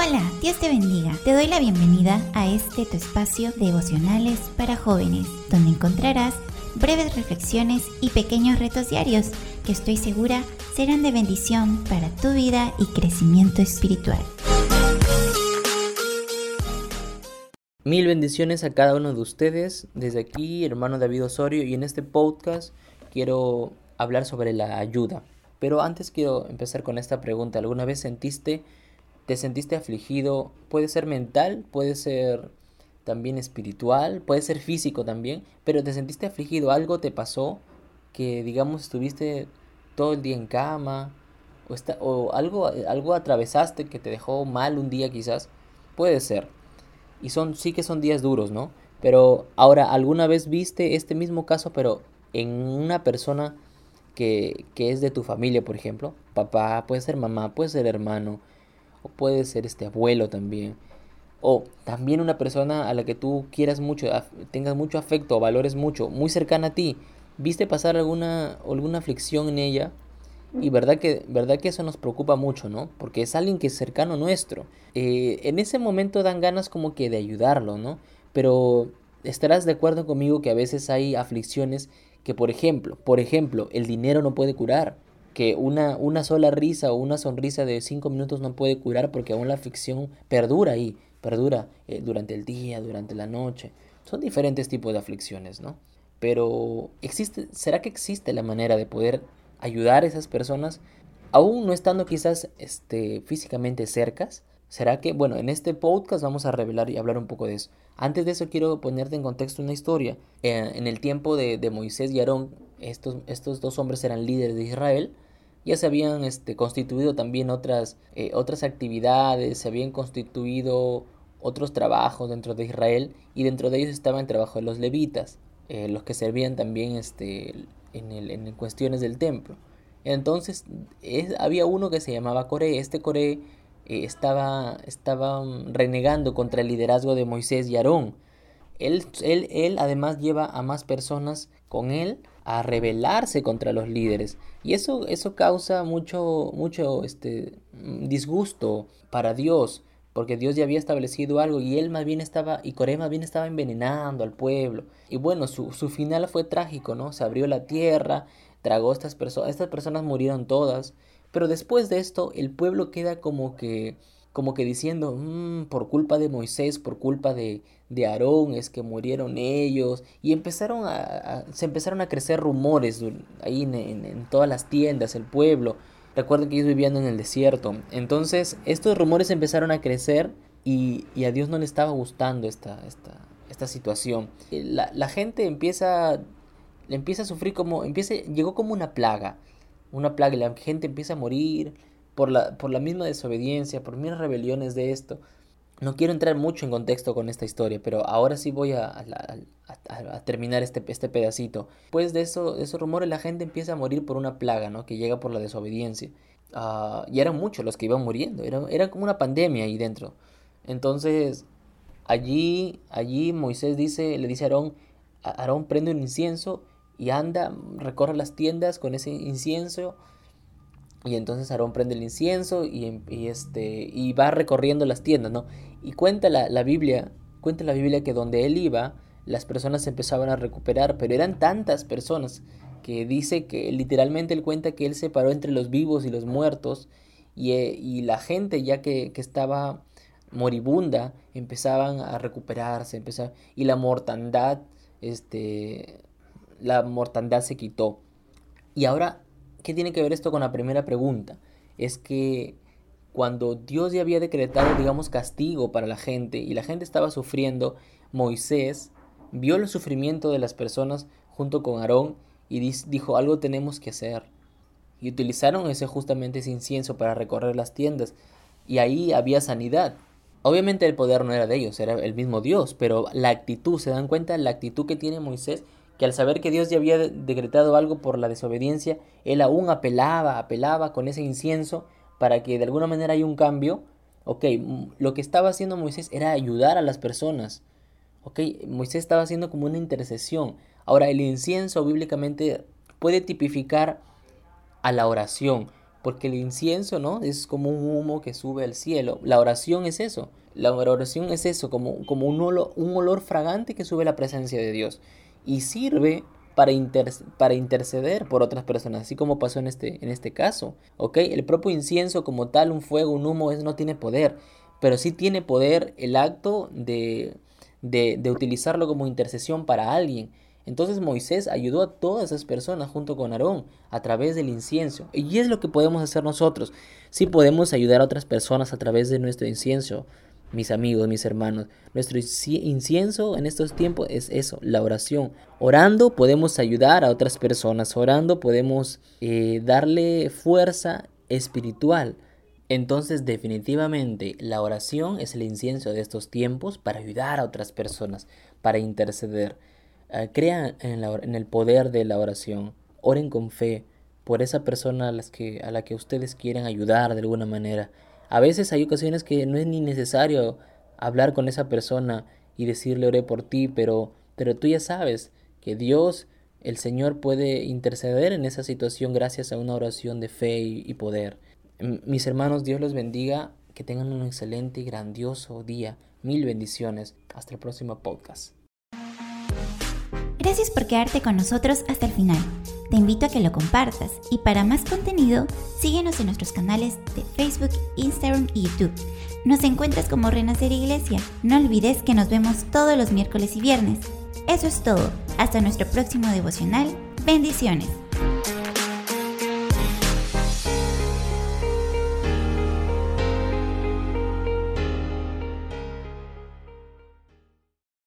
Hola, Dios te bendiga. Te doy la bienvenida a este tu espacio devocionales para jóvenes, donde encontrarás breves reflexiones y pequeños retos diarios que estoy segura serán de bendición para tu vida y crecimiento espiritual. Mil bendiciones a cada uno de ustedes. Desde aquí, hermano David Osorio, y en este podcast quiero hablar sobre la ayuda. Pero antes quiero empezar con esta pregunta. ¿Alguna vez sentiste te sentiste afligido, puede ser mental, puede ser también espiritual, puede ser físico también, pero te sentiste afligido, algo te pasó que digamos estuviste todo el día en cama o, o algo, algo atravesaste que te dejó mal un día quizás, puede ser. Y son sí que son días duros, ¿no? Pero ahora, ¿alguna vez viste este mismo caso, pero en una persona que, que es de tu familia, por ejemplo? Papá, puede ser mamá, puede ser hermano, o puede ser este abuelo también, o también una persona a la que tú quieras mucho, tengas mucho afecto, o valores mucho, muy cercana a ti, viste pasar alguna, alguna aflicción en ella, y verdad que, verdad que eso nos preocupa mucho, ¿no? Porque es alguien que es cercano nuestro. Eh, en ese momento dan ganas como que de ayudarlo, ¿no? Pero estarás de acuerdo conmigo que a veces hay aflicciones que, por ejemplo, por ejemplo, el dinero no puede curar que una, una sola risa o una sonrisa de cinco minutos no puede curar porque aún la aflicción perdura ahí, perdura eh, durante el día, durante la noche. Son diferentes tipos de aflicciones, ¿no? Pero existe, ¿será que existe la manera de poder ayudar a esas personas aún no estando quizás este, físicamente cercas? ¿Será que, bueno, en este podcast vamos a revelar y hablar un poco de eso? Antes de eso quiero ponerte en contexto una historia. Eh, en el tiempo de, de Moisés y Aarón, estos, estos dos hombres eran líderes de Israel ya se habían este, constituido también otras, eh, otras actividades, se habían constituido otros trabajos dentro de Israel y dentro de ellos estaba el trabajo de los levitas, eh, los que servían también este, en, el, en cuestiones del templo. Entonces había uno que se llamaba Coré, este Coré eh, estaba, estaba renegando contra el liderazgo de Moisés y Aarón. Él, él, él además lleva a más personas con él a rebelarse contra los líderes. Y eso eso causa mucho mucho este disgusto para Dios porque Dios ya había establecido algo y él más bien estaba y Coré más bien estaba envenenando al pueblo. Y bueno su, su final fue trágico no se abrió la tierra tragó a estas personas estas personas murieron todas pero después de esto el pueblo queda como que como que diciendo, mm, por culpa de Moisés, por culpa de, de Aarón, es que murieron ellos, y empezaron a, se empezaron a crecer rumores ahí en, todas las tiendas, el pueblo. Recuerden que ellos vivían en el desierto. Entonces, estos rumores empezaron a crecer y, y a Dios no le estaba gustando esta, esta, esta situación. La, la gente empieza, empieza a sufrir como, empieza, llegó como una plaga, una plaga, la gente empieza a morir, por la, por la misma desobediencia, por mis rebeliones de esto. No quiero entrar mucho en contexto con esta historia, pero ahora sí voy a, terminar este, este pedacito. Pues de, eso, de esos rumores la gente empieza a morir por una plaga, ¿no? Que llega por la desobediencia. Uh, y eran muchos los que iban muriendo, era, era como una pandemia ahí dentro. Entonces, allí, allí Moisés dice, le dice a Aarón, Aarón prende un incienso y anda, recorre las tiendas con ese incienso y entonces Aarón prende el incienso y, este, y va recorriendo las tiendas, ¿no? Y cuenta la, la, Biblia, cuenta la Biblia que donde él iba, las personas se empezaban a recuperar, pero eran tantas personas que dice que literalmente él cuenta que él se paró entre los vivos y los muertos y, eh, y la gente ya que, que, estaba moribunda empezaban a recuperarse, empezaba, y la mortandad, este, la mortandad se quitó. Y ahora ¿Qué tiene que ver esto con la primera pregunta? Es que cuando Dios ya había decretado, digamos, castigo para la gente y la gente estaba sufriendo, Moisés vio el sufrimiento de las personas junto con Aarón y dijo, algo tenemos que hacer. Y utilizaron ese justamente ese incienso para recorrer las tiendas y ahí había sanidad. Obviamente el poder no era de ellos, era el mismo Dios, pero la actitud, ¿se dan cuenta? La actitud que tiene Moisés que al saber que Dios ya había decretado algo por la desobediencia, él aún apelaba, apelaba con ese incienso para que de alguna manera haya un cambio. Ok, lo que estaba haciendo Moisés era ayudar a las personas. Ok, Moisés estaba haciendo como una intercesión. Ahora, el incienso bíblicamente puede tipificar a la oración, porque el incienso, ¿no? Es como un humo que sube al cielo. La oración es eso. La oración es eso, como, como un, olor, un olor fragante que sube a la presencia de Dios. Y sirve para, para interceder por otras personas, así como pasó en este, en este caso. El propio incienso como tal, un fuego, un humo, eso no tiene poder. Pero sí tiene poder el acto de, de, de utilizarlo como intercesión para alguien. Entonces Moisés ayudó a todas esas personas junto con Aarón a través del incienso. Y es lo que podemos hacer nosotros. Sí podemos ayudar a otras personas a través de nuestro incienso, mis amigos, mis hermanos. Nuestro incienso en estos tiempos es eso, la oración. Orando podemos ayudar a otras personas. Orando podemos eh, darle fuerza espiritual. Entonces definitivamente la oración es el incienso de estos tiempos para ayudar a otras personas, para interceder. Eh, crean en, en, el poder de la oración. Oren con fe por esa persona a, las que, a la que ustedes quieren ayudar de alguna manera. A veces hay ocasiones que no es ni necesario hablar con esa persona y decirle oré por ti, pero, pero tú ya sabes que Dios, el Señor, puede interceder en esa situación gracias a una oración de fe y, y poder. Mis hermanos, Dios los bendiga, que tengan un excelente y grandioso día. Mil bendiciones. Hasta el próximo podcast. Gracias por quedarte con nosotros hasta el final. Te invito a que lo compartas y para más contenido, síguenos en nuestros canales de Facebook, Instagram y YouTube. Nos encuentras como Renacer Iglesia. No olvides que nos vemos todos los miércoles y viernes. Eso es todo. Hasta nuestro próximo devocional. Bendiciones.